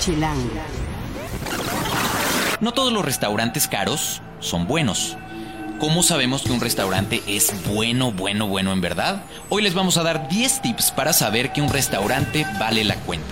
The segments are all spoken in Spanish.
Chilango. No todos los restaurantes caros son buenos. ¿Cómo sabemos que un restaurante es bueno, bueno, bueno en verdad? Hoy les vamos a dar 10 tips para saber que un restaurante vale la cuenta.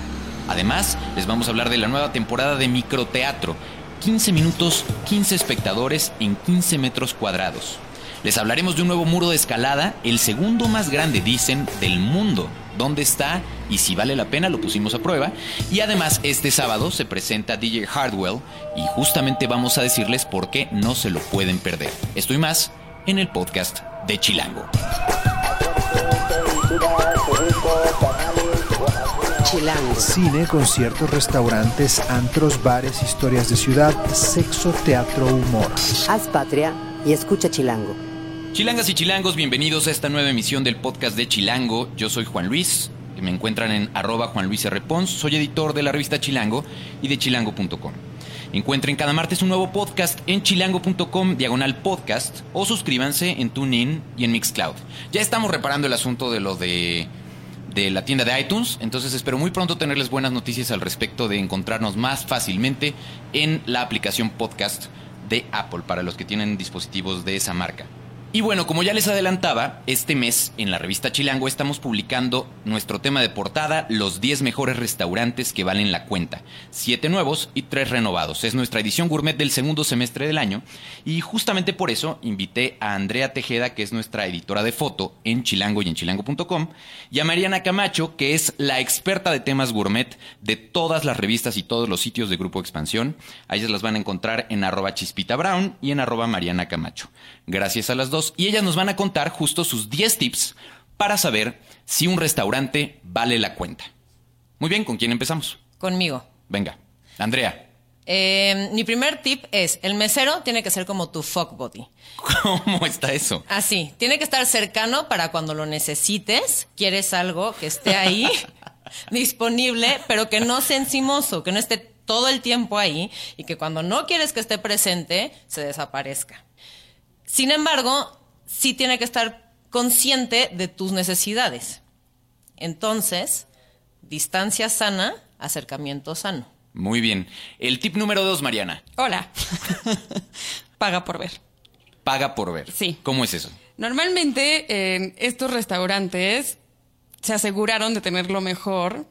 Además, les vamos a hablar de la nueva temporada de microteatro. 15 minutos, 15 espectadores en 15 metros cuadrados. Les hablaremos de un nuevo muro de escalada, el segundo más grande, dicen, del mundo. ¿Dónde está? Y si vale la pena, lo pusimos a prueba. Y además, este sábado se presenta DJ Hardwell y justamente vamos a decirles por qué no se lo pueden perder. Esto y más en el podcast de Chilango. Chilango. Cine, conciertos, restaurantes, antros, bares, historias de ciudad, sexo, teatro, humor. Haz patria y escucha Chilango. Chilangas y chilangos, bienvenidos a esta nueva emisión del podcast de Chilango. Yo soy Juan Luis, me encuentran en arroba Juan Luis R. Pons. Soy editor de la revista Chilango y de chilango.com. Encuentren cada martes un nuevo podcast en chilango.com, diagonal podcast, o suscríbanse en TuneIn y en Mixcloud. Ya estamos reparando el asunto de lo de la tienda de iTunes, entonces espero muy pronto tenerles buenas noticias al respecto de encontrarnos más fácilmente en la aplicación podcast de Apple para los que tienen dispositivos de esa marca. Y bueno, como ya les adelantaba, este mes en la revista Chilango estamos publicando nuestro tema de portada, los 10 mejores restaurantes que valen la cuenta. Siete nuevos y tres renovados. Es nuestra edición gourmet del segundo semestre del año. Y justamente por eso invité a Andrea Tejeda, que es nuestra editora de foto en Chilango y en chilango.com, y a Mariana Camacho, que es la experta de temas gourmet de todas las revistas y todos los sitios de Grupo Expansión. A ellas las van a encontrar en arroba chispita brown y en arroba Mariana Camacho. Gracias a las dos y ellas nos van a contar justo sus 10 tips para saber si un restaurante vale la cuenta. Muy bien, ¿con quién empezamos? Conmigo. Venga, Andrea. Eh, mi primer tip es, el mesero tiene que ser como tu fuck body. ¿Cómo está eso? Así, tiene que estar cercano para cuando lo necesites, quieres algo que esté ahí, disponible, pero que no sea encimoso, que no esté todo el tiempo ahí y que cuando no quieres que esté presente, se desaparezca. Sin embargo, sí tiene que estar consciente de tus necesidades. Entonces, distancia sana, acercamiento sano. Muy bien. El tip número dos, Mariana. Hola. Paga por ver. Paga por ver. Sí. ¿Cómo es eso? Normalmente en estos restaurantes se aseguraron de tener lo mejor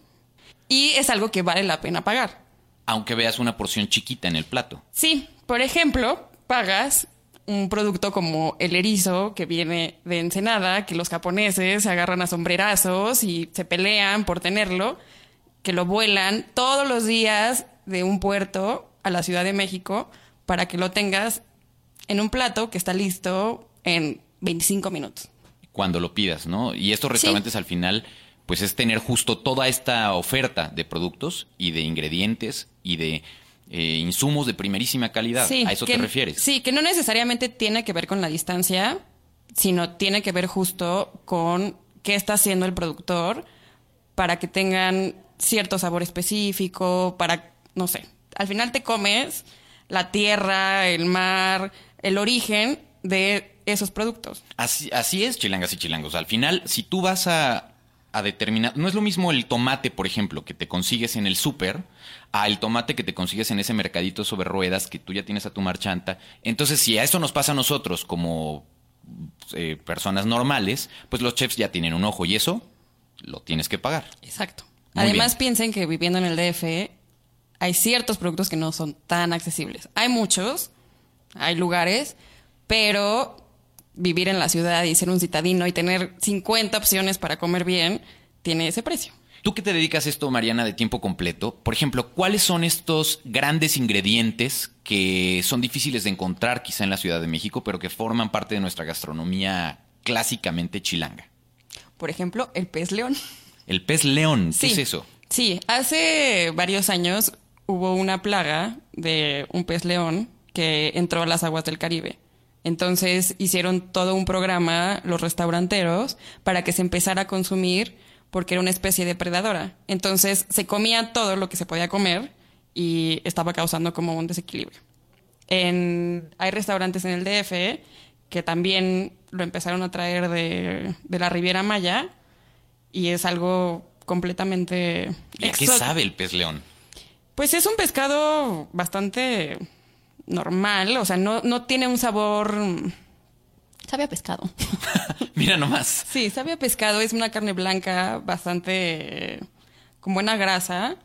y es algo que vale la pena pagar. Aunque veas una porción chiquita en el plato. Sí, por ejemplo, pagas un producto como el erizo que viene de Ensenada, que los japoneses se agarran a sombrerazos y se pelean por tenerlo, que lo vuelan todos los días de un puerto a la Ciudad de México para que lo tengas en un plato que está listo en 25 minutos. Cuando lo pidas, ¿no? Y estos restaurantes al final, pues es tener justo toda esta oferta de productos y de ingredientes y de eh, insumos de primerísima calidad. ¿A eso que, te refieres? Sí, que no necesariamente tiene que ver con la distancia, sino tiene que ver justo con qué está haciendo el productor para que tengan cierto sabor específico, para, no sé, al final te comes la tierra, el mar, el origen de esos productos. Así, así es, chilangas y chilangos. Al final, si tú vas a, a determinar, no es lo mismo el tomate, por ejemplo, que te consigues en el súper, a el tomate que te consigues en ese mercadito sobre ruedas que tú ya tienes a tu marchanta. Entonces, si a eso nos pasa a nosotros como eh, personas normales, pues los chefs ya tienen un ojo y eso lo tienes que pagar. Exacto. Muy Además, bien. piensen que viviendo en el DF hay ciertos productos que no son tan accesibles. Hay muchos, hay lugares, pero vivir en la ciudad y ser un citadino y tener 50 opciones para comer bien tiene ese precio. Tú que te dedicas a esto, Mariana, de tiempo completo, por ejemplo, ¿cuáles son estos grandes ingredientes que son difíciles de encontrar quizá en la Ciudad de México, pero que forman parte de nuestra gastronomía clásicamente chilanga? Por ejemplo, el pez león. El pez león, ¿qué Sí. es eso? Sí, hace varios años hubo una plaga de un pez león que entró a las aguas del Caribe. Entonces hicieron todo un programa los restauranteros para que se empezara a consumir porque era una especie depredadora. Entonces se comía todo lo que se podía comer y estaba causando como un desequilibrio. En, hay restaurantes en el DF que también lo empezaron a traer de, de la Riviera Maya y es algo completamente ¿Y a qué sabe el pez león? Pues es un pescado bastante normal, o sea, no, no tiene un sabor... Sabe a pescado. Mira nomás. Sí, sabe a pescado, es una carne blanca bastante... con buena grasa,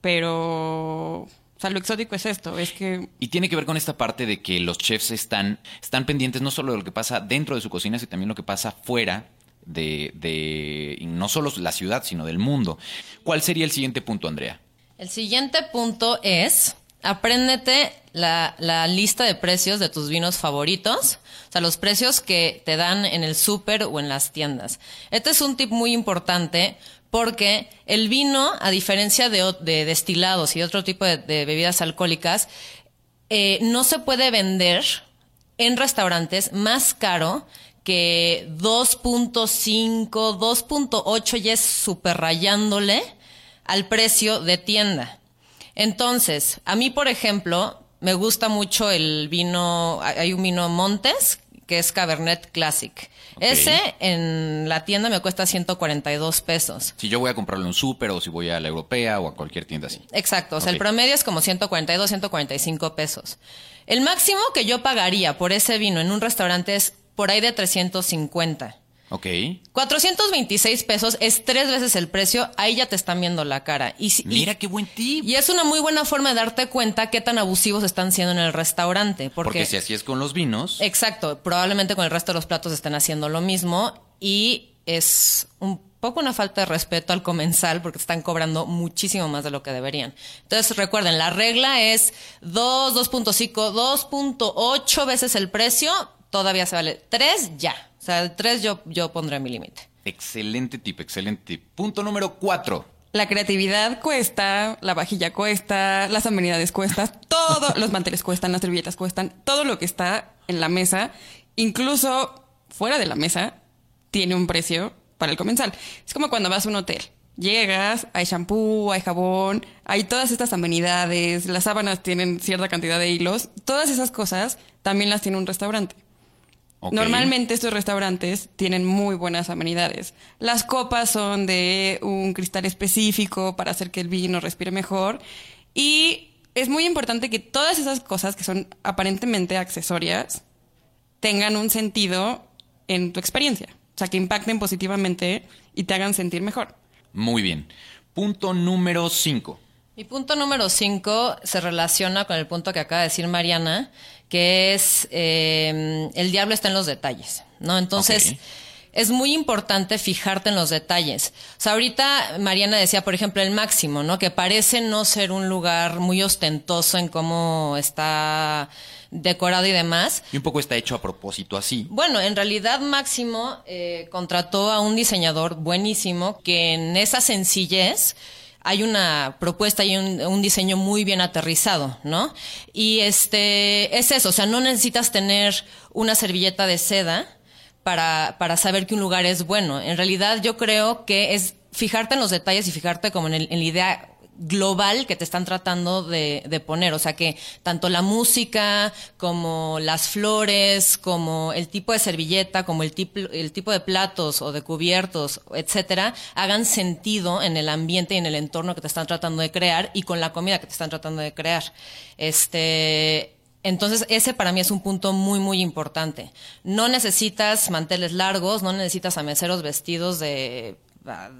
pero... O sea, lo exótico es esto, es que Y tiene que ver con esta parte de que los chefs están, están pendientes no solo de lo que pasa dentro de su cocina, sino también lo que pasa fuera de, de no solo la ciudad, sino del mundo. ¿Cuál sería el siguiente punto, Andrea? El siguiente punto es, apréndete la, la lista de precios de tus vinos favoritos, o sea, los precios que te dan en el súper o en las tiendas. Este es un tip muy importante porque el vino, a diferencia de, de destilados y otro tipo de, de bebidas alcohólicas, eh, no se puede vender en restaurantes más caro que 2.5, 2.8 ya es super rayándole al precio de tienda. Entonces, a mí, por ejemplo, me gusta mucho el vino, hay un vino Montes, que es Cabernet Classic. Ese en la tienda me cuesta 142 pesos. Si yo voy a comprarlo en un súper o si voy a la europea o a cualquier tienda así. Exacto, o sea, el promedio es como 142, 145 pesos. El máximo que yo pagaría por ese vino en un restaurante es por ahí de 350. Ok. 426 pesos es tres veces el precio, ahí ya te están viendo la cara. Y, si- y- Mira qué buen tip. y es una muy buena forma de darte cuenta qué tan abusivos están siendo en el restaurante. Porque, Porque si así es con los vinos, Exacto, probablemente con el resto de los platos estén haciendo lo mismo y es un poco una falta de respeto al comensal porque están cobrando muchísimo más de lo que deberían. Entonces recuerden, la regla es 2, 2.5, 2.8 veces el precio, todavía se vale. 3 ya. O sea, el 3 yo, yo pondré mi límite. excelente tip, excelente tip. Punto número cuatro. La creatividad cuesta, la vajilla cuesta, las amenidades cuestan, todo, los manteles cuestan, las servilletas cuestan, todo lo que está en la mesa, incluso fuera de la mesa, tiene un precio para el comensal. Es como cuando vas a un hotel. Llegas, hay shampoo, hay jabón, hay todas estas amenidades, las sábanas tienen cierta cantidad de hilos, todas esas cosas también las tiene un restaurante. Normalmente estos restaurantes tienen muy buenas amenidades. Las copas son de un cristal específico para hacer que el vino respire mejor. Y es muy importante que todas esas cosas que son aparentemente accesorias tengan un sentido en tu experiencia. O sea, que impacten positivamente y te hagan sentir mejor. Muy bien. Punto número cinco. Mi punto número 5 se relaciona con el punto que acaba de decir Mariana, que es eh, el diablo está en los detalles, ¿no? Entonces, es muy importante fijarte en los detalles. O sea, ahorita Mariana decía, por ejemplo, el máximo, ¿no? Que parece no ser un lugar muy ostentoso en cómo está decorado y demás. Y un poco está hecho a propósito así. Bueno, en realidad Máximo eh, contrató a un diseñador buenísimo que en esa sencillez hay una propuesta y un, diseño muy bien aterrizado, ¿no? Y este es eso, o sea, no necesitas tener una servilleta de seda para, para saber que un lugar es bueno. En realidad yo creo que es fijarte en los detalles y fijarte como en, el- en la idea global que te están tratando de, poner. O sea que tanto la música como las flores, como el tipo de servilleta, como el tipo, el tipo de platos o de cubiertos, etcétera, hagan sentido en el ambiente y en el entorno que te están tratando de crear y con la comida que te están tratando de crear. Este, entonces, ese para mí es un punto muy, muy importante. No necesitas manteles largos, no necesitas a meseros vestidos de,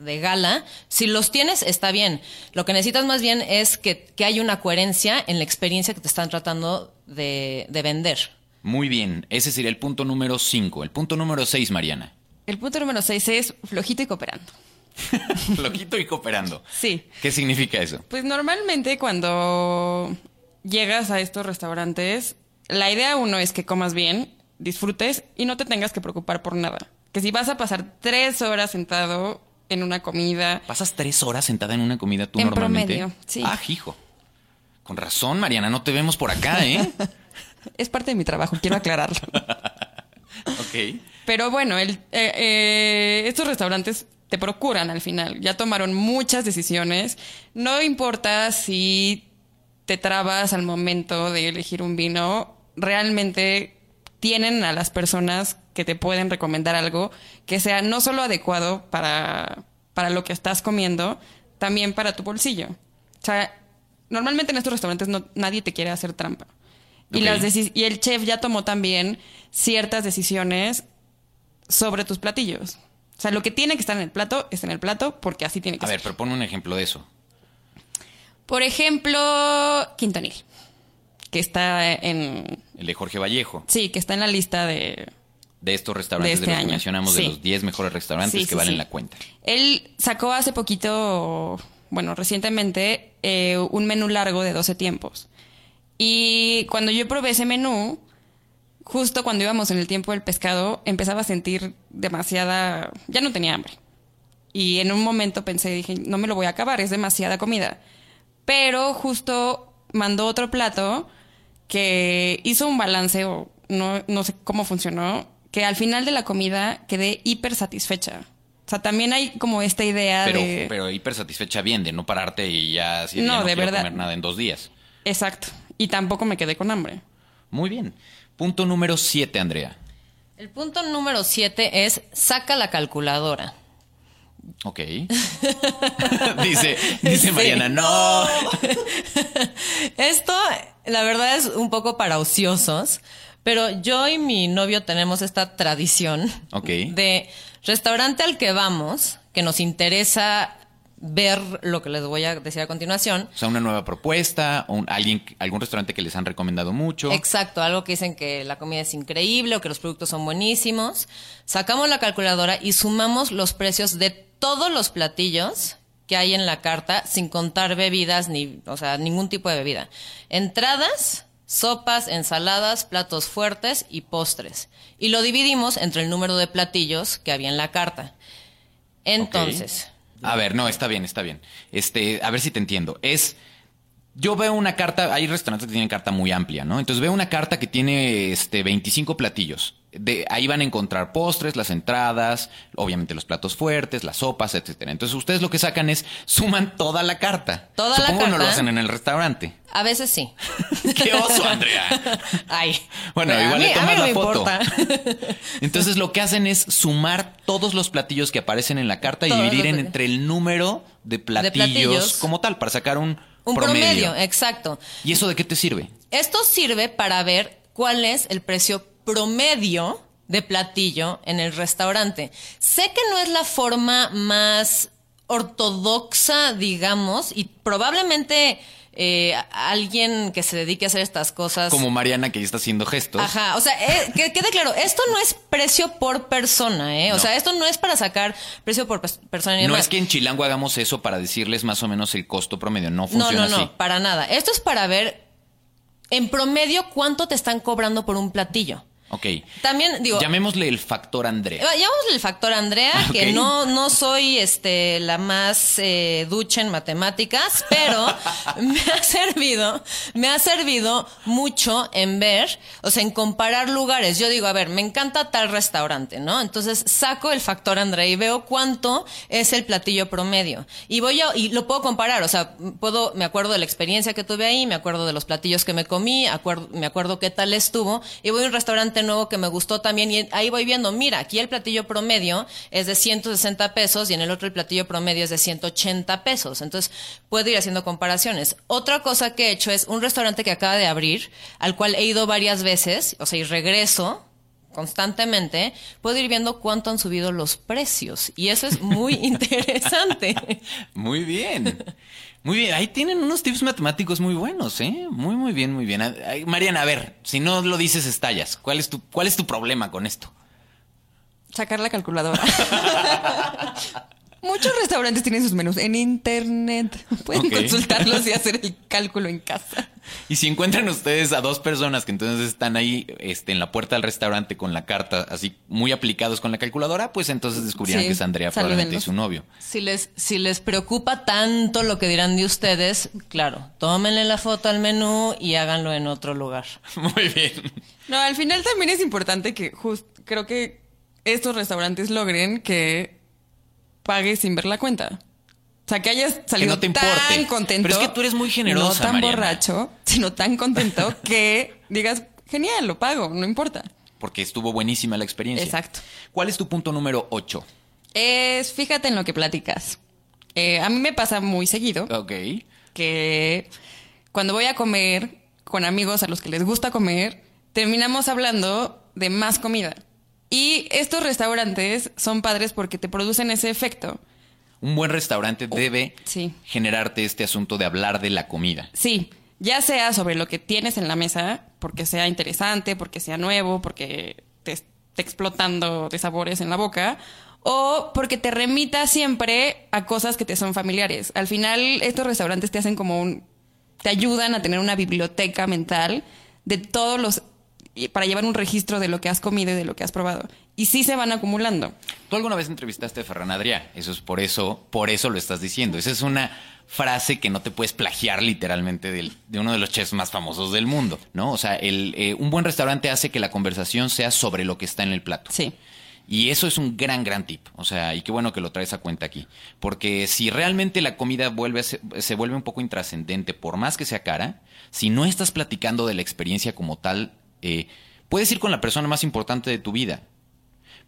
de gala. Si los tienes, está bien. Lo que necesitas más bien es que, que haya una coherencia en la experiencia que te están tratando de, de vender. Muy bien. Ese sería el punto número cinco. El punto número seis, Mariana. El punto número seis es flojito y cooperando. Loquito y cooperando. Sí. ¿Qué significa eso? Pues normalmente cuando llegas a estos restaurantes, la idea uno es que comas bien, disfrutes y no te tengas que preocupar por nada. Que si vas a pasar tres horas sentado en una comida, ¿Pasas tres horas sentada en una comida tú En normalmente? promedio, sí. Ah, hijo. Con razón, Mariana, no te vemos por acá, ¿eh? es parte de mi trabajo, quiero aclararlo. ok. Pero bueno, el- eh, eh, estos restaurantes te procuran al final. Ya tomaron muchas decisiones. No importa si te trabas al momento de elegir un vino, realmente tienen a las personas que te pueden recomendar algo que sea no solo adecuado para, para lo que estás comiendo, también para tu bolsillo. O sea, normalmente en estos restaurantes no, nadie te quiere hacer trampa. Y, las y el chef ya tomó también ciertas decisiones sobre tus platillos. O sea, lo que tiene que estar en el plato es en el plato porque así tiene que A ser. ver, pero pon un ejemplo de eso. Por ejemplo, Quintonil, que está en... El de Jorge Vallejo. Sí, que está en la lista de... De estos restaurantes De de, este los que mencionamos, de los 10 mejores restaurantes Sí, que sí, valen la cuenta. Él sacó hace poquito, bueno, recientemente, eh, un menú largo de 12 tiempos. Y cuando yo probé ese menú, justo cuando íbamos en el tiempo del pescado, empezaba a sentir demasiada... Ya no tenía hambre. Y en un momento pensé, dije, no me lo voy a acabar, es demasiada comida. Pero justo mandó otro plato que hizo un balance, o no, no sé cómo funcionó, que al final de la comida quedé hiper satisfecha. O sea, también hay como esta idea Pero, de... pero hiper satisfecha bien, de no pararte y ya, de, No, ya no de verdad. comer nada en dos días. Exacto. Y tampoco me quedé con hambre. Muy bien. Punto número 7, Andrea. El punto número siete es saca la calculadora. Ok. dice, dice Sí. Mariana, no. Esto, la verdad, es un poco para ociosos, pero yo y mi novio tenemos esta tradición de restaurante al que vamos, que nos interesa ver lo que les voy a decir a continuación. O sea, una nueva propuesta, un- alguien, algún restaurante que les han recomendado mucho. Exacto, algo que dicen que la comida es increíble o que los productos son buenísimos. Sacamos la calculadora y sumamos los precios de todos los platillos que hay en la carta, sin contar bebidas ni, o sea, ningún tipo de bebida. Entradas, sopas, ensaladas, platos fuertes y postres. Y lo dividimos entre el número de platillos que había en la carta. Entonces, A ver, no, está bien, está bien. Este, a ver si te entiendo. Es. Yo veo una carta, hay restaurantes que tienen carta muy amplia, ¿no? Entonces veo una carta que tiene este 25 platillos. De, ahí van a encontrar postres, las entradas, obviamente los platos fuertes, las sopas, etcétera. Entonces ustedes lo que sacan es suman toda la carta. Toda la Supongo no lo carta. hacen en el restaurante. a veces sí. ¡Qué oso, Andrea! Ay. Bueno, igual mí- le tomas la foto. Entonces lo que hacen es sumar todos los platillos que aparecen en la carta y dividir en- entre el número de platillos, platillos. como tal, para sacar un, Un promedio, exacto. ¿Y eso de qué te sirve? Esto sirve para ver cuál es el precio promedio de platillo en el restaurante. Sé que no es la forma más ortodoxa, digamos, y probablemente eh, alguien que se dedique a hacer estas cosas. Como Mariana que ya está haciendo gestos. Ajá, o sea, eh, que quede claro, esto no es precio por persona, ¿eh? O No. sea, esto no es para sacar precio por pers- persona ni No demás. es que en Chilango hagamos eso para decirles más o menos el costo promedio. No No, funciona no, no, así. para nada. Esto es para ver en promedio cuánto te están cobrando por un platillo. Ok. También digo, Llamémosle el factor Andrea. Llamémosle el factor Andrea, que no, no soy este, la más eh, ducha en matemáticas, pero me ha servido, me ha servido mucho en ver, o sea, en comparar lugares. Yo digo, a ver, me encanta tal restaurante, ¿no? Entonces saco el factor Andrea y veo cuánto es el platillo promedio. Y voy a, y lo puedo comparar, o sea, puedo, me acuerdo de la experiencia que tuve ahí, me acuerdo de los platillos que me comí, acuerdo, me acuerdo qué tal estuvo, y voy a un restaurante nuevo que me gustó también y ahí voy viendo, mira, aquí el platillo promedio es de 160 pesos y en el otro el platillo promedio es de 180 pesos. Entonces, puedo ir haciendo comparaciones. Otra cosa que he hecho es un restaurante que acaba de abrir, al cual he ido varias veces, o sea, y regreso constantemente, puedo ir viendo cuánto han subido los precios. Y eso es muy interesante. Muy bien. Muy bien. Ahí tienen unos tips matemáticos muy buenos, ¿eh? Muy, muy bien, muy bien. Ay, Mariana, a ver, si no lo dices, estallas. ¿Cuál es tu, cuál es tu problema con esto? Sacar la calculadora. Muchos restaurantes tienen sus menús en internet. Pueden consultarlos y hacer el cálculo en casa. Y si encuentran ustedes a dos personas que entonces están ahí este, en la puerta del restaurante con la carta, así muy aplicados con la calculadora, pues entonces descubrirán Sí, que es Andrea probablemente y su novio. Si les, si les preocupa tanto lo que dirán de ustedes, claro, tómenle la foto al menú y háganlo en otro lugar. Muy bien. No, al final también es importante que just, creo que estos restaurantes logren que pagues sin ver la cuenta. O sea, que hayas salido no te importe. tan contento. Pero es que tú eres muy generosa, No tan Mariana. borracho, sino tan contento que digas, genial, lo pago, no importa. Porque estuvo buenísima la experiencia. Exacto. ¿Cuál es tu punto número 8? Es, fíjate en lo que platicas. Eh, a mí me pasa muy seguido Ok. que cuando voy a comer con amigos a los que les gusta comer, terminamos hablando de más comida. Y estos restaurantes son padres porque te producen ese efecto. Un buen restaurante debe sí. generarte este asunto de hablar de la comida. Sí, ya sea sobre lo que tienes en la mesa, porque sea interesante, porque sea nuevo, porque te esté explotando de sabores en la boca, o porque te remita siempre a cosas que te son familiares. Al final, estos restaurantes te hacen como un. te ayudan a tener una biblioteca mental de todos los. Para llevar un registro de lo que has comido y de lo que has probado. Y sí se van acumulando. ¿Tú alguna vez entrevistaste a Ferran Adrià? Eso es por eso, por eso lo estás diciendo. Esa es una frase que no te puedes plagiar literalmente del- de uno de los chefs más famosos del mundo, ¿no? O sea, el, eh, un buen restaurante hace que la conversación sea sobre lo que está en el plato. Sí. Y eso es un gran, gran tip. O sea, y qué bueno que lo traes a cuenta aquí. Porque si realmente la comida vuelve a se, se vuelve un poco intrascendente, por más que sea cara, si no estás platicando de la experiencia como tal, eh, puedes ir con la persona más importante de tu vida.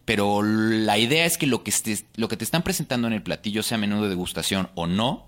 Pero la idea es que lo que, estés- lo que te están presentando en el platillo, sea menú de degustación o no,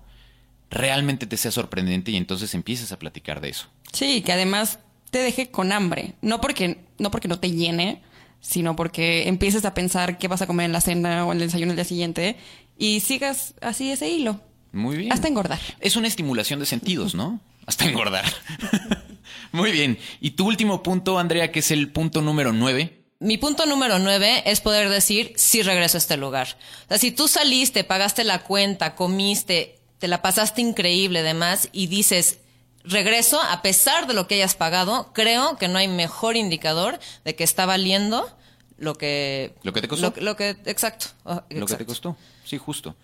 realmente te sea sorprendente y entonces empieces a platicar de eso. Sí, que además te deje con hambre. No porque, no porque no te llene, sino porque empieces a pensar qué vas a comer en la cena o en el desayuno el día siguiente y sigas así ese hilo. Muy bien. Hasta engordar. Es una estimulación de sentidos, ¿no? Hasta engordar. Muy bien. Y tu último punto, Andrea, que es el punto número nueve. Mi punto número nueve es poder decir sí regreso a este lugar. O sea, si tú saliste, pagaste la cuenta, comiste, te la pasaste increíble, demás, y dices regreso a pesar de lo que hayas pagado, creo que no hay mejor indicador de que está valiendo lo que Lo que te costó. Lo, lo que exacto, Lo que te costó. Sí, justo.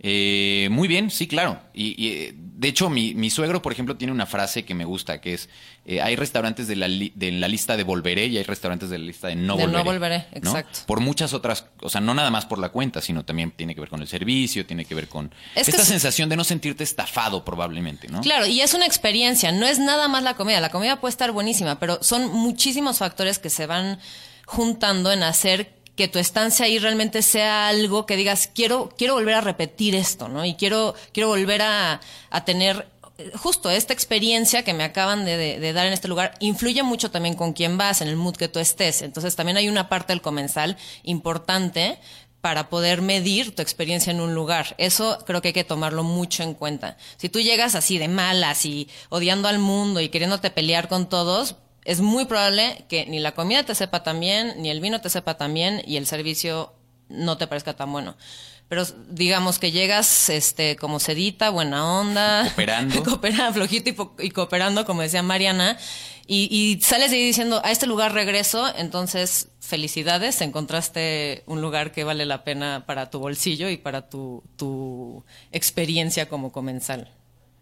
Eh, muy bien, sí, claro. Y, y, eh, de hecho, mi, mi suegro, por ejemplo, tiene una frase que me gusta, que es, eh, hay restaurantes de la, li- de la lista de volveré y hay restaurantes de la lista de no De no volveré. volveré, ¿no? exacto. Por muchas otras, o sea, no nada más por la cuenta, sino también tiene que ver con el servicio, tiene que ver con Es esta es- sensación de no sentirte estafado probablemente, ¿no? Claro, y es una experiencia, no es nada más la comida. La comida puede estar buenísima, pero son muchísimos factores que se van juntando en hacer que tu estancia ahí realmente sea algo que digas, quiero, quiero volver a repetir esto, ¿no? Y quiero, quiero volver a, a tener eh, justo esta experiencia que me acaban de, de- de dar en este lugar. Influye mucho también con quién vas, en el mood que tú estés. Entonces también hay una parte del comensal importante para poder medir tu experiencia en un lugar. Eso creo que hay que tomarlo mucho en cuenta. Si tú llegas así de malas y odiando al mundo y queriéndote pelear con todos, es muy probable que ni la comida te sepa tan bien, ni el vino te sepa tan bien y el servicio no te parezca tan bueno. Pero digamos que llegas este como sedita, buena onda, Cooperando. cooperando, flojito y cooperando, como decía Mariana, y, y sales de ahí diciendo, a este lugar regreso, entonces felicidades, encontraste un lugar que vale la pena para tu bolsillo y para tu, tu experiencia como comensal.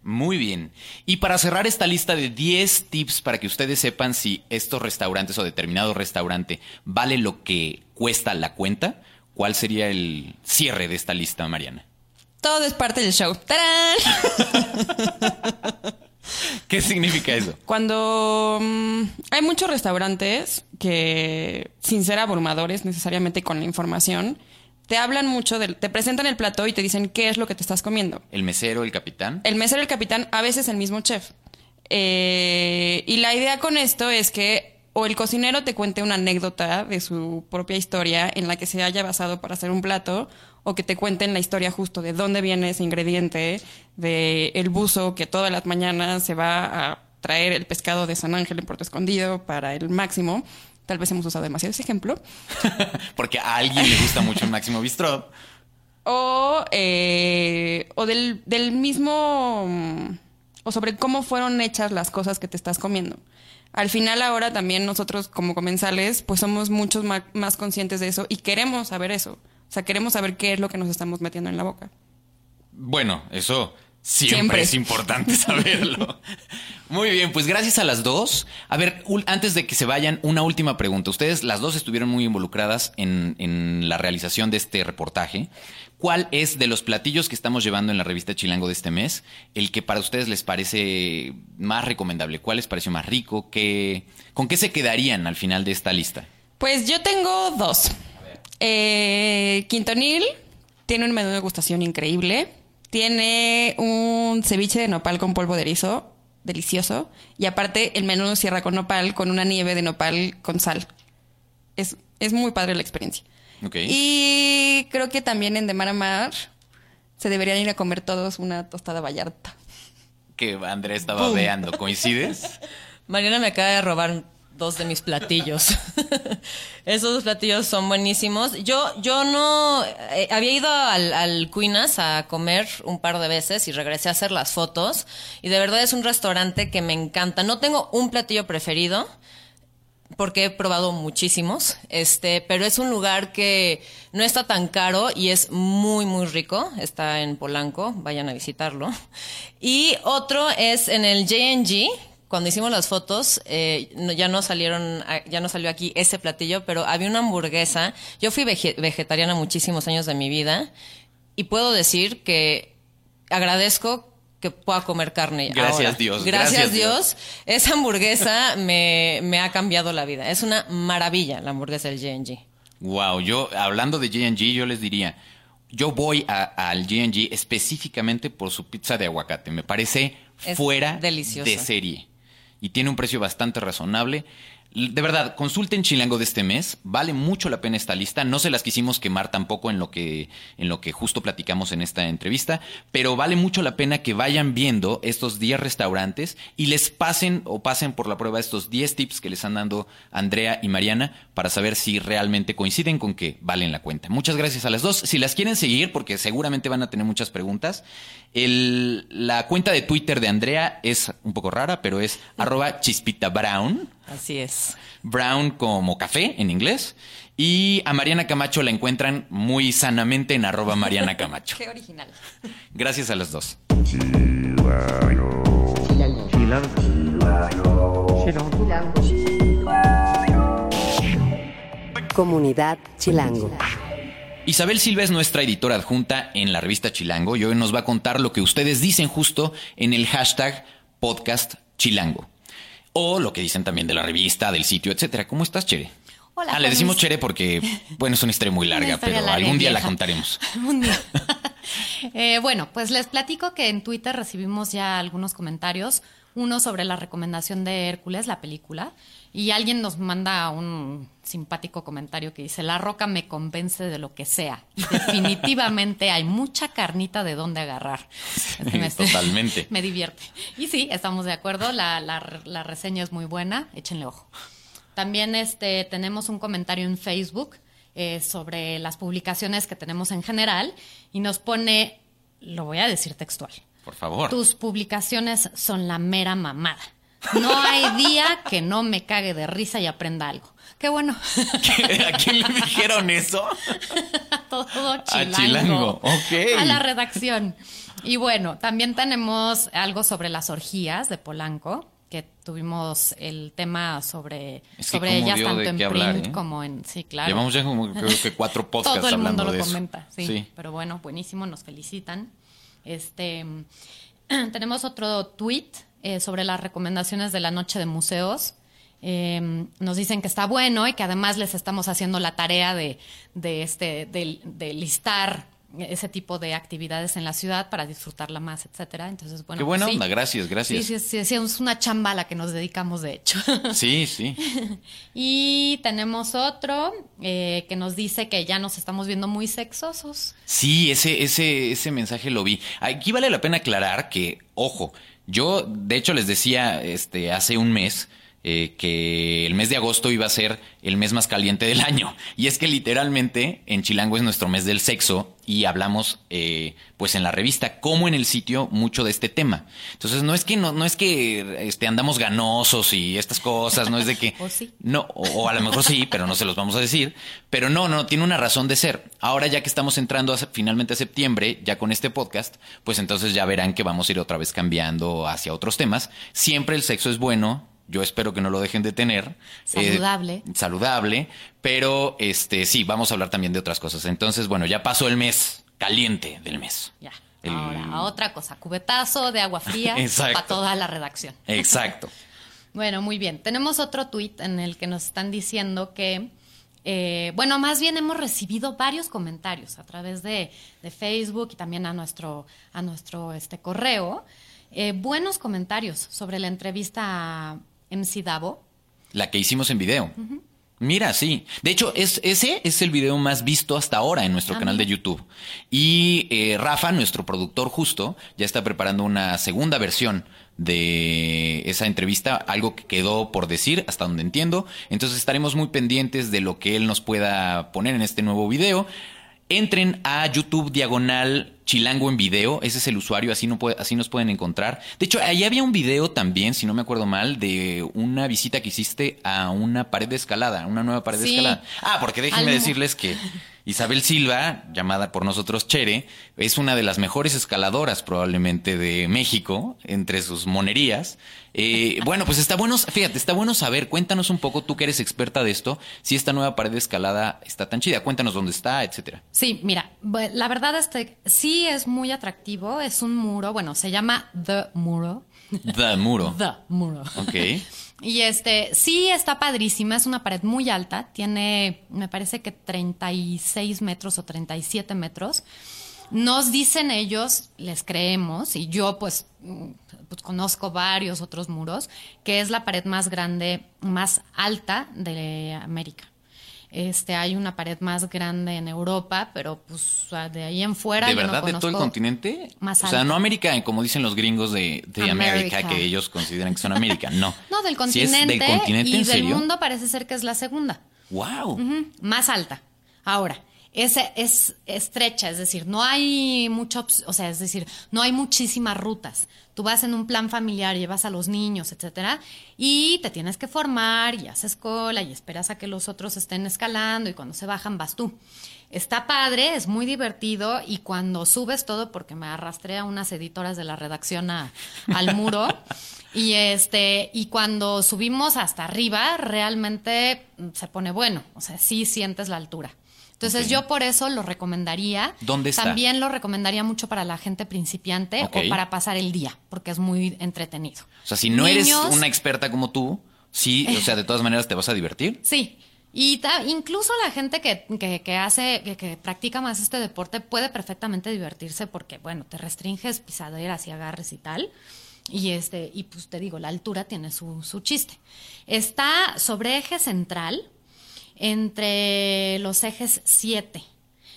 Muy bien. Y para cerrar esta lista de 10 tips para que ustedes sepan si estos restaurantes o determinado restaurante vale lo que cuesta la cuenta, ¿cuál sería el cierre de esta lista, Mariana? Todo es parte del show. ¡Tarán! ¿Qué significa eso? Cuando mm, hay muchos restaurantes que, sin ser abrumadores necesariamente con la información, te hablan mucho, del, te presentan el plato y te dicen qué es lo que te estás comiendo. ¿El mesero, el capitán? El mesero el capitán, a veces el mismo chef. Eh, y la idea con esto es que o el cocinero te cuente una anécdota de su propia historia en la que se haya basado para hacer un plato, o que te cuenten la historia justo de dónde viene ese ingrediente, de el buzo que todas las mañanas se va a traer el pescado de San Ángel en Puerto Escondido para el máximo. Tal vez hemos usado demasiado ese ejemplo. Porque a alguien le gusta mucho el Máximo Bistro. O, eh, o del, del mismo. O sobre cómo fueron hechas las cosas que te estás comiendo. Al final, ahora también nosotros, como comensales, pues somos muchos más conscientes de eso y queremos saber eso. O sea, queremos saber qué es lo que nos estamos metiendo en la boca. Bueno, eso siempre, Siempre. es importante saberlo. Muy bien, pues gracias a las dos. A ver, antes de que se vayan, una última pregunta. Ustedes las dos estuvieron muy involucradas en, en la realización de este reportaje. ¿Cuál es de los platillos que estamos llevando en la revista Chilango de este mes el que para ustedes les parece más recomendable? ¿Cuál les pareció más rico? ¿Qué, ¿Con qué se quedarían al final de esta lista? Pues yo tengo dos. Eh, Quintonil tiene un menú de degustación increíble. Tiene un ceviche de nopal con polvo de erizo delicioso. Y aparte, el menú cierra con nopal, con una nieve de nopal con sal. Es, es muy padre la experiencia. Y creo que también en De Mar a Mar se deberían ir a comer todos una tostada vallarta. Que Andrea estaba veando. ¿Coincides? Mariana me acaba de robar dos de mis platillos. Esos dos platillos son buenísimos. Yo, yo no eh, había ido al, al Cuinas a comer un par de veces y regresé a hacer las fotos. Y de verdad es un restaurante que me encanta. No tengo un platillo preferido porque he probado muchísimos, este, pero es un lugar que no está tan caro y es muy muy rico. Está en Polanco, vayan a visitarlo. Y otro es en el JNG. Cuando hicimos las fotos, eh, no- ya no salieron, a- ya no salió aquí ese platillo, pero había una hamburguesa. Yo fui vege- vegetariana muchísimos años de mi vida y puedo decir que agradezco que pueda comer carne. Gracias, ahora. Dios, Gracias, gracias, Dios. Esa hamburguesa me, me ha cambiado la vida. Es una maravilla la hamburguesa del JNG. Wow, yo hablando de G&G, yo les diría, yo voy al G&G específicamente por su pizza de aguacate. Me parece Es fuera de serie y tiene un precio bastante razonable. De verdad, consulten Chilango de este mes. Vale mucho la pena esta lista. No se las quisimos quemar tampoco en lo que, en lo que justo platicamos en esta entrevista, pero vale mucho la pena que vayan viendo estos 10 restaurantes y les pasen o pasen por la prueba estos 10 tips que les han dando Andrea y Mariana para saber si realmente coinciden con que valen la cuenta. Muchas gracias a las dos. Si las quieren seguir, porque seguramente van a tener muchas preguntas, el- la cuenta de Twitter de Andrea es un poco rara, pero es arroba chispita. Así es. Brown como café en inglés. Y a Mariana Camacho la encuentran muy sanamente en arroba Mariana Camacho. Qué original. Gracias a las dos. Comunidad Chilango. Isabel Silva es nuestra editora adjunta en la revista Chilango y hoy nos va a contar lo que ustedes dicen justo en el hashtag podcast Chilango. O lo que dicen también de la revista, del sitio, etcétera. ¿Cómo estás, Chere? Hola, Ah, le decimos. Chere porque, bueno, es una historia muy larga, historia pero larga algún día la contaremos. Un día. Eh, bueno, pues les platico que en Twitter recibimos ya algunos comentarios. Uno sobre la recomendación de Hércules, la película. Y alguien nos manda un simpático comentario que dice, La Roca me convence de lo que sea. Y definitivamente hay mucha carnita de dónde agarrar. Me- Totalmente. me divierte. Y sí, estamos de acuerdo. La, la- la reseña es muy buena. Échenle ojo. También este, tenemos un comentario en Facebook eh, sobre las publicaciones que tenemos en general y nos pone, lo voy a decir textual, Por favor. tus publicaciones son la mera mamada. No hay día que no me cague de risa y aprenda algo. Qué bueno. ¿A quién le dijeron eso? a todo chilango. Chilango, ok. A la redacción. Y bueno, también tenemos algo sobre las orgías de Polanco, que tuvimos el tema sobre, Es que sobre ellas tanto de en print hablar, ¿eh? como en... Sí, claro. Llevamos ya como creo que cuatro podcasts Todo el hablando mundo lo comenta, sí. Sí. Pero bueno, buenísimo, nos felicitan. Este, tenemos otro tweet eh, sobre las recomendaciones de la noche de museos. Eh, nos dicen que está bueno y que además les estamos haciendo la tarea de, de este, de, de listar ese tipo de actividades en la ciudad para disfrutarla más, etcétera. Entonces, bueno, Qué buena pues sí. onda, gracias, gracias. Sí, sí, sí, sí, es una chamba a la que nos dedicamos, de hecho. Sí, sí. y tenemos otro eh, que nos dice que ya nos estamos viendo muy sexosos. Sí, ese, ese, ese mensaje lo vi. Aquí vale la pena aclarar que, ojo, yo de hecho les decía este, hace un mes eh, que el mes de agosto iba a ser el mes más caliente del año. Y es que literalmente en Chilango es nuestro mes del sexo y hablamos eh, pues en la revista como en el sitio mucho de este tema. Entonces no es que no, no es que este, andamos ganosos y estas cosas, no es de que O sí. no, o, o a lo mejor sí, pero no se los vamos a decir. Pero no, no, tiene una razón de ser. Ahora ya que estamos entrando a, finalmente a septiembre, ya con este podcast, pues entonces ya verán que vamos a ir otra vez cambiando hacia otros temas. Siempre el sexo es bueno. Yo espero que no lo dejen de tener. Saludable. Eh, saludable. Pero este sí, vamos a hablar también de otras cosas. Entonces, bueno, ya pasó el mes caliente del mes. Ya. El- Ahora, a otra cosa, cubetazo de agua fría para toda la redacción. Exacto. Bueno, muy bien. Tenemos otro tuit en el que nos están diciendo que, eh, bueno, más bien hemos recibido varios comentarios a través de, de Facebook y también a nuestro, a nuestro este, correo. eh, buenos comentarios sobre la entrevista a MC Davo. La que hicimos en video. Mira, sí. De hecho, es, ese es el video más visto hasta ahora en nuestro Ah, canal de. YouTube. Y eh, Rafa, nuestro productor justo, ya está preparando una segunda versión de esa entrevista, algo que quedó por decir, hasta donde entiendo. Entonces estaremos muy pendientes de lo que él nos pueda poner en este nuevo video. Entren a YouTube diagonal Chilango en video, ese es el usuario, así, no puede, así nos pueden encontrar. De hecho, ahí había un video también, si no me acuerdo mal, de una visita que hiciste a una pared de escalada, una nueva pared de escalada. Ah, porque déjenme decirles que Isabel Silva, llamada por nosotros Chere, es una de las mejores escaladoras probablemente de México, entre sus monerías. Eh, bueno, pues está bueno, fíjate, está bueno saber, cuéntanos un poco, tú que eres experta de esto, si esta nueva pared de escalada está tan chida, cuéntanos dónde está, etcétera. Sí, mira, la verdad este sí es muy atractivo, es un muro, bueno, se llama The Muro. The Muro. The Muro. Ok. Y este, sí está padrísima, es una pared muy alta, tiene, me parece que 36 metros o 37 metros. Nos dicen ellos, les creemos, y yo pues, mm, pues conozco varios otros muros, que es la pared más grande, más alta de América. Este, hay una pared más grande en Europa, pero pues de ahí en fuera. ¿De yo no verdad? ¿De todo el continente? Más o sea, no América, como dicen los gringos de, de América, América. que ellos consideran que son América. No. No, del Si continente. es del continente, y ¿en del serio? mundo parece ser que es la segunda. ¡Wow! Más alta. Ahora, es estrecha, es decir, no hay mucho, o sea, es decir, no hay muchísimas rutas. Tú vas en un plan familiar, llevas a los niños, etcétera, y te tienes que formar y haces cola y esperas a que los otros estén escalando y cuando se bajan vas tú. Está padre, es muy divertido y cuando subes todo, porque me arrastré a unas editoras de la redacción a- al muro, y este, y cuando subimos hasta arriba, realmente se pone bueno. O sea, sí sientes la altura. Entonces, yo por eso lo recomendaría. ¿Dónde está? También lo recomendaría mucho para la gente principiante o para pasar el día, porque es muy entretenido. O sea, si no Niños- eres una experta como tú, sí, o sea, de todas maneras te vas a divertir. Sí. Y ta- incluso la gente que, que, que hace, que, que practica más este deporte puede perfectamente divertirse porque, bueno, te restringes pisaderas y agarres y tal. Y este, y pues te digo, la altura tiene su, su chiste. Está sobre eje central, entre los ejes 7.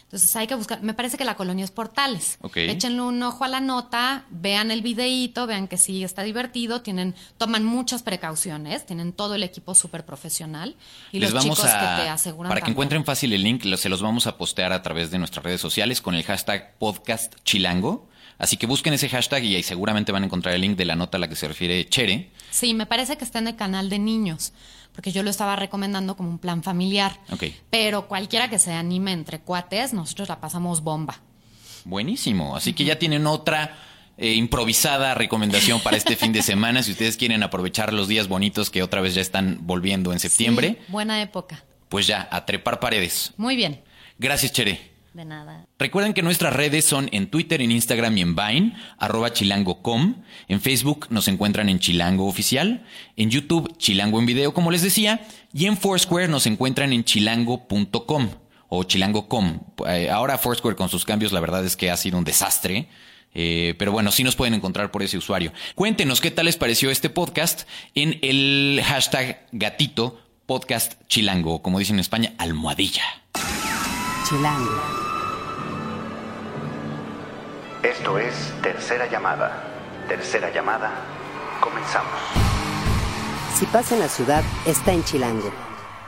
Entonces hay que buscar, me parece que la colonia es Portales. Ok. Échenle un ojo a la nota, vean el videíto, vean que sí está divertido, tienen, toman muchas precauciones, tienen todo el equipo súper profesional y Les los vamos chicos a que te aseguran para que también. encuentren fácil el link, se los vamos a postear a través de nuestras redes sociales con el hashtag podcast chilango. Así que busquen ese hashtag y ahí seguramente van a encontrar el link de la nota a la que se refiere Chere. Sí, me parece que está en el canal de niños, porque yo lo estaba recomendando como un plan familiar. Ok. Pero cualquiera que se anime entre cuates, nosotros la pasamos bomba. Buenísimo. Así que ya tienen otra eh, improvisada recomendación para este fin de semana. Si ustedes quieren aprovechar los días bonitos que otra vez ya están volviendo en septiembre, Sí, buena época. pues ya, a trepar paredes. Muy bien. Gracias, Chere. De nada. Recuerden que nuestras redes son en Twitter, en Instagram y en Vine, arroba chilango.com. En Facebook nos encuentran en Chilango Oficial. En YouTube, Chilango en Video, como les decía. Y en Foursquare nos encuentran en chilango.com o chilango.com. Eh, ahora Foursquare con sus cambios, la verdad es que ha sido un desastre. Eh, pero bueno, sí nos pueden encontrar por ese usuario. Cuéntenos qué tal les pareció este podcast en el hashtag gatito podcast chilango, como dicen en España, almohadilla. Chilango. Esto es Tercera Llamada. Tercera Llamada. Comenzamos. Si pasa en la ciudad, está en Chilango.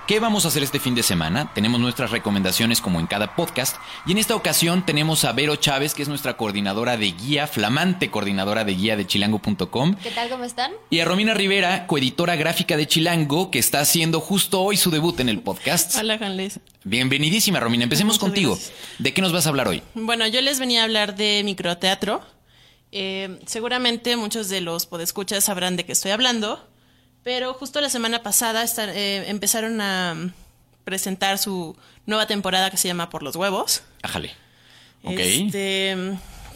¿Qué vamos a hacer este fin de semana? Tenemos nuestras recomendaciones como en cada podcast y en esta ocasión tenemos a Vero Chávez, que es nuestra coordinadora de guía, flamante coordinadora de guía de chilango.com. ¿Qué tal? ¿Cómo están? Y a Romina Rivera, coeditora gráfica de Chilango, que está haciendo justo hoy su debut en el podcast. Hola, Juan Luis. Bienvenidísima, Romina. Empecemos Muchas contigo. gracias. ¿De qué nos vas a hablar hoy? Bueno, yo les venía a hablar de microteatro. Eh, seguramente muchos de los podescuchas sabrán de qué estoy hablando, pero justo la semana pasada eh, empezaron a mm, presentar su nueva temporada que se llama Por los Huevos. Ájale. Ok. Este,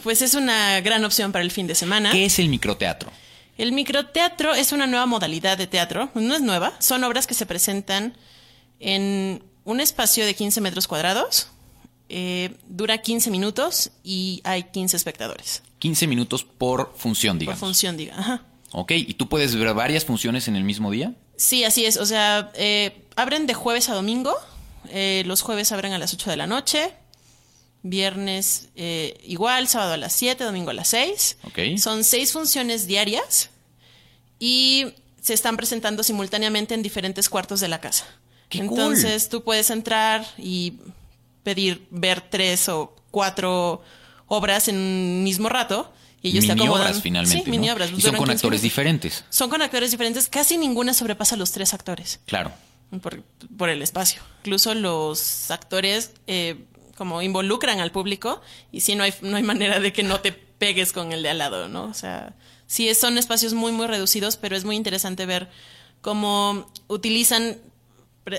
pues es una gran opción para el fin de semana. ¿Qué es el microteatro? El microteatro es una nueva modalidad de teatro, no es nueva, son obras que se presentan en un espacio de 15 metros cuadrados Eh, dura 15 minutos y hay 15 espectadores 15 minutos por función, digamos. por función, diga. Ajá. Ok, ¿y tú puedes ver varias funciones en el mismo día? Sí, así es. O sea, eh, abren de jueves a domingo. Eh, los jueves abren a las 8 de la noche. Viernes eh, igual, sábado a las 7, domingo a las 6. Ok. Son seis funciones diarias y se están presentando simultáneamente en diferentes cuartos de la casa. ¡Qué Entonces tú puedes entrar y pedir ver tres o cuatro obras en un mismo rato. Y ellos te mini acomodan. obras finalmente. Sí, mini obras. Y son con 15 actores diferentes. Son con actores diferentes. Casi ninguna sobrepasa los tres actores Claro. por, por el espacio. Incluso los actores eh, como involucran al público y sí no hay, no hay manera de que no te pegues con el de al lado, ¿no? O sea, sí son espacios muy, muy reducidos, pero es muy interesante ver cómo utilizan,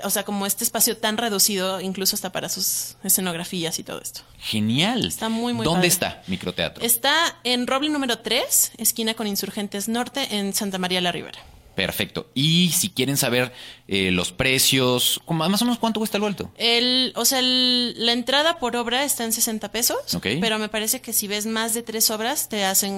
o sea, como este espacio tan reducido, incluso hasta para sus escenografías y todo esto. Genial. Está muy, muy ¿Dónde padre. está Microteatro? Está en Roble número 3, esquina con Insurgentes Norte, en Santa María la Ribera. Perfecto. Y si quieren saber eh, los precios, ¿cómo- más o menos cuánto cuesta el vuelto? El, o sea, el- la entrada por obra está en 60 pesos, Ok. pero me parece que si ves más de tres obras te hacen,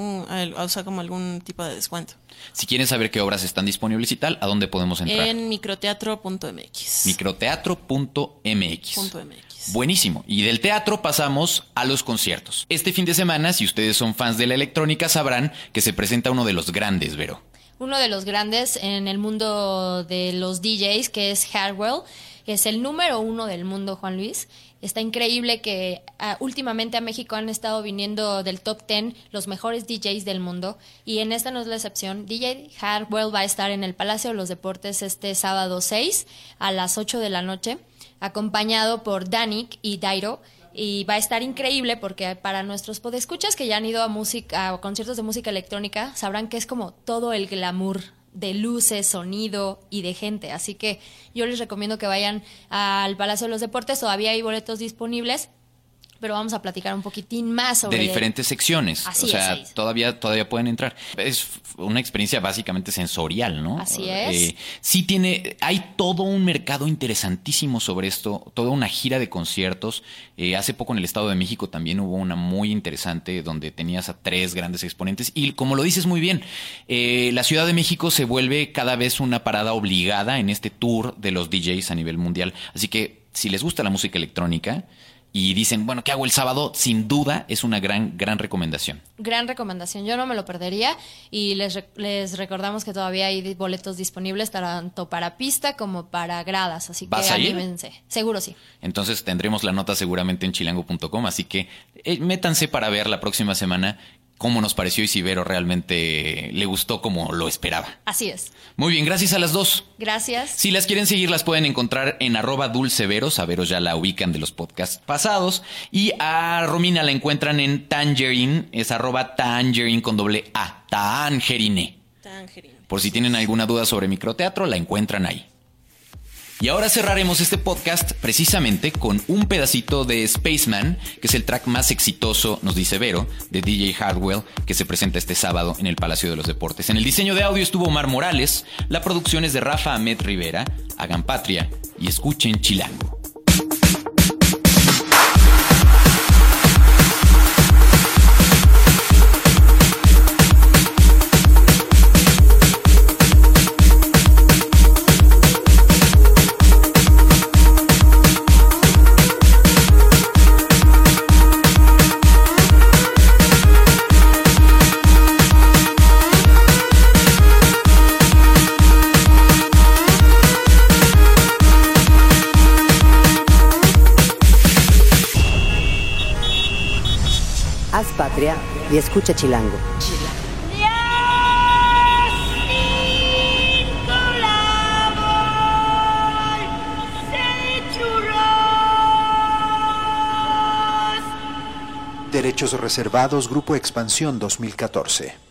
o sea, como algún tipo de descuento. Si quieren saber qué obras están disponibles y tal, ¿a dónde podemos entrar? En microteatro.mx. Microteatro.mx. Punto MX. Buenísimo. Y del teatro pasamos a los conciertos. Este fin de semana, si ustedes son fans de la electrónica, sabrán que se presenta uno de los grandes, Vero. Uno de los grandes en el mundo de los DJs, que es Hardwell, es el número uno del mundo, Juan Luis. Está increíble que ah, últimamente a México han estado viniendo del top 10 los mejores DJs del mundo y en esta no es la excepción. DJ Hardwell va a estar en el Palacio de los Deportes este sábado 6 a las 8 de la noche, acompañado por Danik y Dairo. Y va a estar increíble porque para nuestros podescuchas que ya han ido a música, a conciertos de música electrónica, sabrán que es como todo el glamour de luces, sonido y de gente. Así que yo les recomiendo que vayan al Palacio de los Deportes. Todavía hay boletos disponibles, pero vamos a platicar un poquitín más sobre de diferentes secciones. Así o sea, es, todavía, todavía pueden entrar. Es una experiencia básicamente sensorial, ¿no? Así es. Eh, sí tiene, hay todo un mercado interesantísimo sobre esto, toda una gira de conciertos. Eh, hace poco en el Estado de México también hubo una muy interesante donde tenías a tres grandes exponentes. Y como lo dices muy bien, eh, la Ciudad de México se vuelve cada vez una parada obligada en este tour de los DJs a nivel mundial. Así que si les gusta la música electrónica, y dicen, bueno, ¿qué hago el sábado? Sin duda es una gran, gran recomendación. Gran recomendación, yo no me lo perdería y les, les recordamos que todavía hay boletos disponibles tanto para pista como para gradas, así que anímense. Seguro sí. Entonces tendremos la nota seguramente en chilango.com, así que eh, métanse para ver la próxima semana cómo nos pareció y si Vero realmente le gustó como lo esperaba. Así es. Muy bien, gracias a las dos. Gracias. Si las quieren seguir, las pueden encontrar en arroba dulceveros. A Vero ya la ubican de los podcasts pasados. Y a Romina la encuentran en Tangerine. Es arroba Tangerine con doble A. Tangerine. Tangerine. Por si tienen alguna duda sobre microteatro, la encuentran ahí. Y ahora cerraremos este podcast precisamente con un pedacito de Spaceman, que es el track más exitoso, nos dice Vero, de DJ Hardwell, que se presenta este sábado en el Palacio de los Deportes. En el diseño de audio estuvo Omar Morales, la producción es de Rafa Ahmed Rivera, hagan patria y escuchen Chilango. Y escucha Chilango. Derechos reservados, Grupo Expansión 2014.